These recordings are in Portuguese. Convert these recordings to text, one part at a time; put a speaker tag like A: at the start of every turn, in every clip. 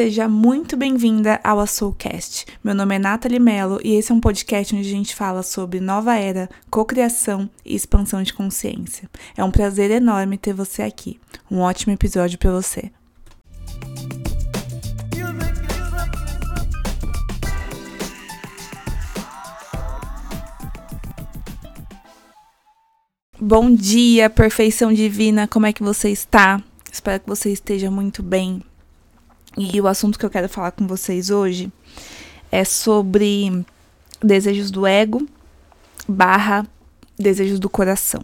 A: Seja muito bem-vinda ao Soulcast. Meu nome é Nathalie Mello e esse é um podcast onde a gente fala sobre nova era, cocriação e expansão de consciência. É um prazer enorme ter você aqui. Um ótimo episódio para você. Bom dia, perfeição divina, como é que você está? Espero que você esteja muito bem. E o assunto que eu quero falar com vocês hoje é sobre desejos do ego barra desejos do coração.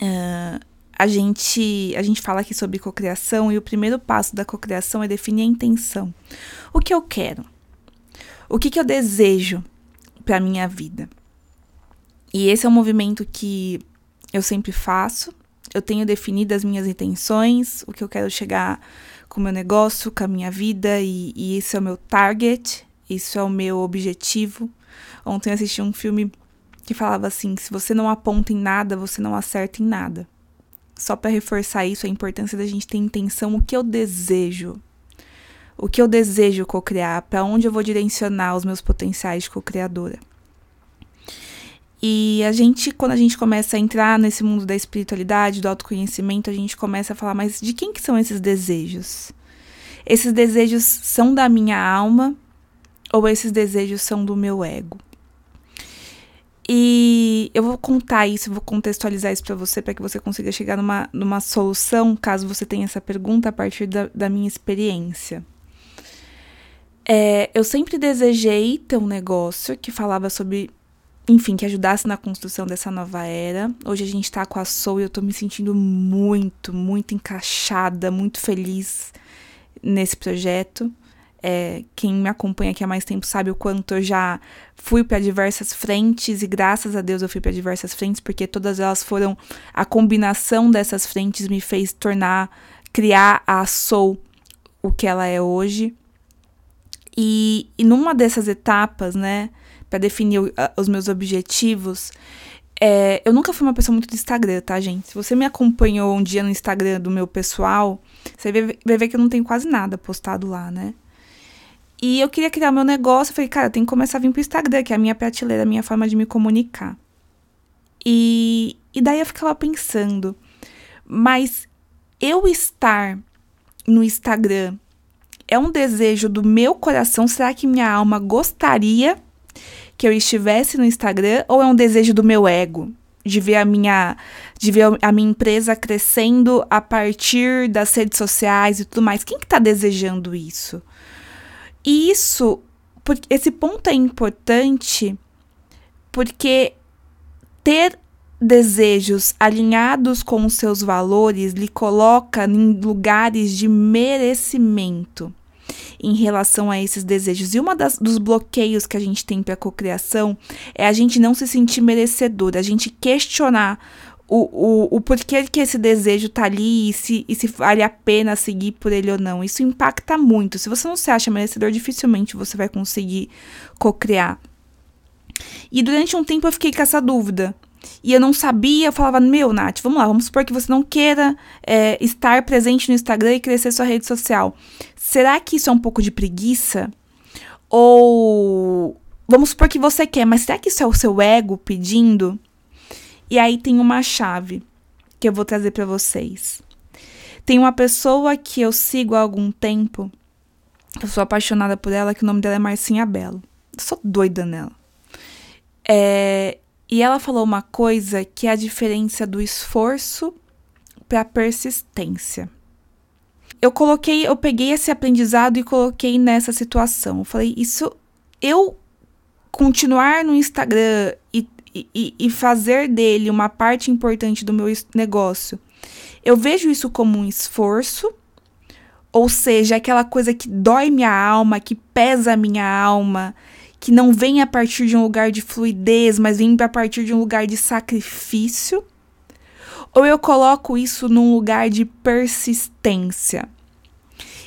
A: Uh, a gente a gente fala aqui sobre cocriação e o primeiro passo da cocriação é definir a intenção. O que eu quero? O que, que eu desejo para minha vida? E esse é um movimento que eu sempre faço. Eu tenho definido as minhas intenções, o que eu quero chegar com o meu negócio, com a minha vida, e, e esse é o meu target, isso é o meu objetivo. Ontem eu assisti um filme que falava assim: se você não aponta em nada, você não acerta em nada. Só para reforçar isso, a importância da gente ter intenção, o que eu desejo. O que eu desejo co-criar, para onde eu vou direcionar os meus potenciais de co-criadora. E a gente, quando a gente começa a entrar nesse mundo da espiritualidade, do autoconhecimento, a gente começa a falar, mas de quem que são esses desejos? Esses desejos são da minha alma ou esses desejos são do meu ego? E eu vou contar isso, vou contextualizar isso para você, para que você consiga chegar numa, numa solução, caso você tenha essa pergunta, a partir da, da minha experiência. É, eu sempre desejei ter um negócio que falava sobre enfim, que ajudasse na construção dessa nova era. Hoje a gente tá com a Soul e eu tô me sentindo muito, muito encaixada, muito feliz nesse projeto. É, quem me acompanha aqui há mais tempo sabe o quanto eu já fui para diversas frentes e graças a Deus eu fui para diversas frentes porque todas elas foram a combinação dessas frentes me fez tornar criar a Soul o que ela é hoje. E, e numa dessas etapas, né, para definir os meus objetivos. É, eu nunca fui uma pessoa muito do Instagram, tá, gente? Se você me acompanhou um dia no Instagram do meu pessoal, você vai, vai ver que eu não tenho quase nada postado lá, né? E eu queria criar meu negócio. Eu falei, cara, eu tenho que começar a vir pro Instagram, que é a minha prateleira, a minha forma de me comunicar. E, e daí eu ficava pensando, mas eu estar no Instagram é um desejo do meu coração? Será que minha alma gostaria que eu estivesse no Instagram ou é um desejo do meu ego? De ver a minha, de ver a minha empresa crescendo a partir das redes sociais e tudo mais. Quem que tá desejando isso? E isso, porque esse ponto é importante porque ter desejos alinhados com os seus valores lhe coloca em lugares de merecimento em relação a esses desejos. E uma das, dos bloqueios que a gente tem para a cocriação é a gente não se sentir merecedor, a gente questionar o, o, o porquê que esse desejo tá ali e se, e se vale a pena seguir por ele ou não. Isso impacta muito. Se você não se acha merecedor, dificilmente você vai conseguir cocriar. E durante um tempo eu fiquei com essa dúvida e eu não sabia, eu falava, meu, Nath, vamos lá, vamos supor que você não queira é, estar presente no Instagram e crescer sua rede social. Será que isso é um pouco de preguiça? Ou vamos supor que você quer, mas será que isso é o seu ego pedindo? E aí tem uma chave que eu vou trazer para vocês. Tem uma pessoa que eu sigo há algum tempo, eu sou apaixonada por ela, que o nome dela é Marcinha Belo. Eu sou doida nela. É, e ela falou uma coisa que é a diferença do esforço para persistência. Eu coloquei, eu peguei esse aprendizado e coloquei nessa situação. Eu falei, isso eu continuar no Instagram e, e, e fazer dele uma parte importante do meu negócio. Eu vejo isso como um esforço, ou seja, aquela coisa que dói minha alma, que pesa minha alma, que não vem a partir de um lugar de fluidez, mas vem a partir de um lugar de sacrifício? Ou eu coloco isso num lugar de persistência?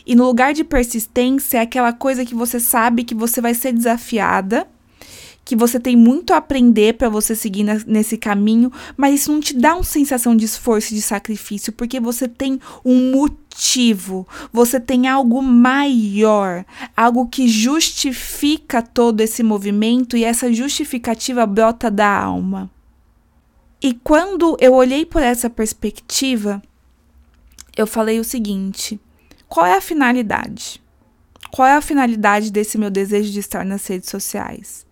A: E no lugar de persistência é aquela coisa que você sabe que você vai ser desafiada, que você tem muito a aprender para você seguir nesse caminho, mas isso não te dá uma sensação de esforço e de sacrifício, porque você tem um motivo, você tem algo maior, algo que justifica todo esse movimento e essa justificativa brota da alma. E quando eu olhei por essa perspectiva, eu falei o seguinte: qual é a finalidade? Qual é a finalidade desse meu desejo de estar nas redes sociais?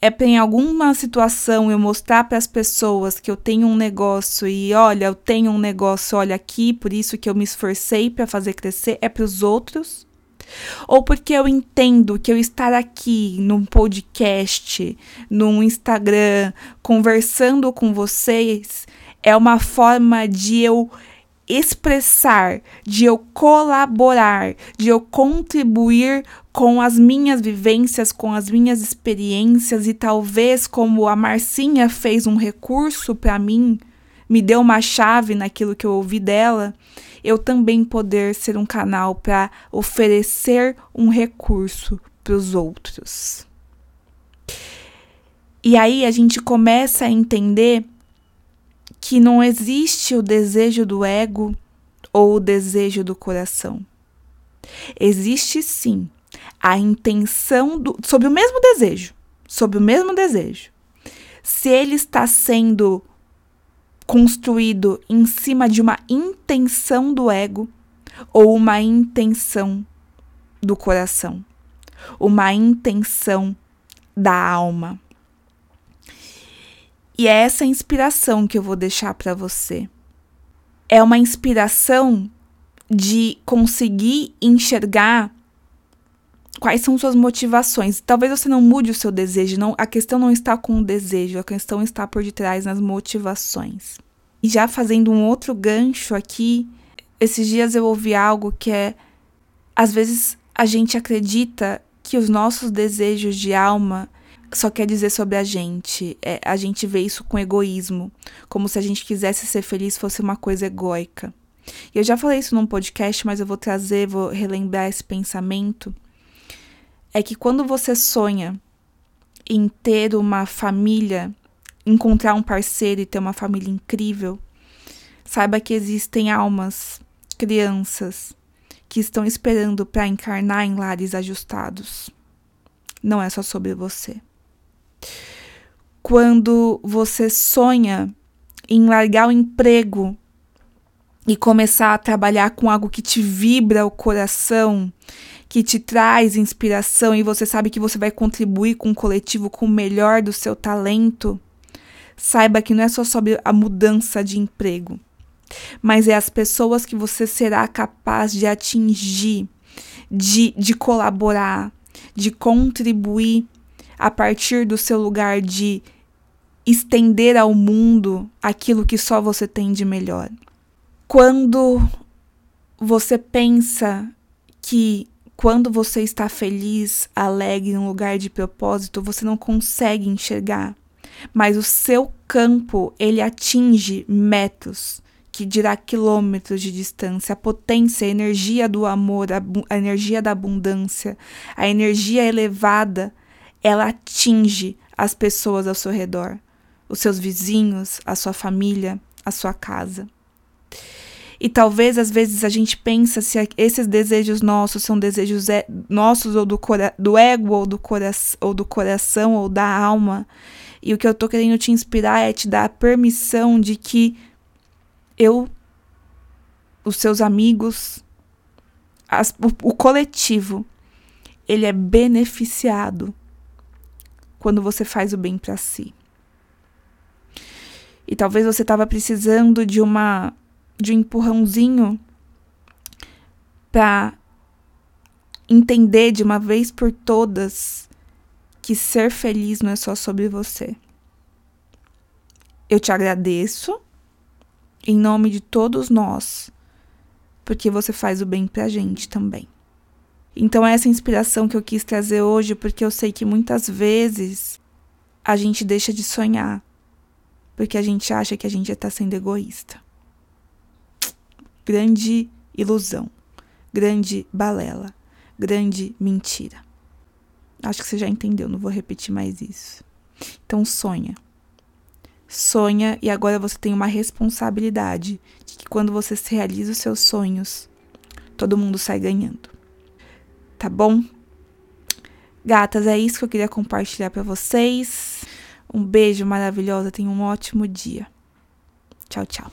A: é para em alguma situação eu mostrar para as pessoas que eu tenho um negócio e olha, eu tenho um negócio, olha aqui, por isso que eu me esforcei para fazer crescer, é para os outros? Ou porque eu entendo que eu estar aqui num podcast, num Instagram, conversando com vocês, é uma forma de eu expressar, de eu colaborar, de eu contribuir com as minhas vivências, com as minhas experiências e talvez como a Marcinha fez um recurso para mim, me deu uma chave naquilo que eu ouvi dela, eu também poder ser um canal para oferecer um recurso para os outros. E aí a gente começa a entender que não existe o desejo do ego ou o desejo do coração. Existe sim a intenção do, sobre o mesmo desejo, sobre o mesmo desejo. Se ele está sendo construído em cima de uma intenção do ego ou uma intenção do coração, uma intenção da alma. E é essa inspiração que eu vou deixar para você. É uma inspiração de conseguir enxergar quais são suas motivações. Talvez você não mude o seu desejo, não, a questão não está com o desejo, a questão está por detrás nas motivações. E já fazendo um outro gancho aqui, esses dias eu ouvi algo que é às vezes a gente acredita que os nossos desejos de alma só quer dizer sobre a gente. É, a gente vê isso com egoísmo, como se a gente quisesse ser feliz fosse uma coisa egóica. E eu já falei isso num podcast, mas eu vou trazer, vou relembrar esse pensamento. É que quando você sonha em ter uma família, encontrar um parceiro e ter uma família incrível, saiba que existem almas, crianças, que estão esperando para encarnar em lares ajustados. Não é só sobre você quando você sonha em largar o emprego e começar a trabalhar com algo que te vibra o coração, que te traz inspiração e você sabe que você vai contribuir com o coletivo com o melhor do seu talento, saiba que não é só sobre a mudança de emprego, mas é as pessoas que você será capaz de atingir, de, de colaborar, de contribuir a partir do seu lugar de estender ao mundo aquilo que só você tem de melhor. Quando você pensa que quando você está feliz, alegre, em um lugar de propósito, você não consegue enxergar, mas o seu campo ele atinge metros, que dirá quilômetros de distância, a potência, a energia do amor, a, a energia da abundância, a energia elevada, ela atinge as pessoas ao seu redor. Os seus vizinhos, a sua família, a sua casa. E talvez às vezes a gente pensa se esses desejos nossos são desejos nossos ou do, do ego ou do, ou do coração ou da alma. E o que eu tô querendo te inspirar é te dar a permissão de que eu, os seus amigos, as, o, o coletivo, ele é beneficiado quando você faz o bem para si. E talvez você estava precisando de uma de um empurrãozinho para entender de uma vez por todas que ser feliz não é só sobre você. Eu te agradeço em nome de todos nós, porque você faz o bem pra gente também. Então, essa inspiração que eu quis trazer hoje, porque eu sei que muitas vezes a gente deixa de sonhar porque a gente acha que a gente está sendo egoísta. Grande ilusão, grande balela, grande mentira. Acho que você já entendeu, não vou repetir mais isso. Então sonha. Sonha e agora você tem uma responsabilidade de que quando você realiza os seus sonhos, todo mundo sai ganhando. Tá bom? Gatas, é isso que eu queria compartilhar para vocês. Um beijo maravilhoso, tenha um ótimo dia. Tchau, tchau.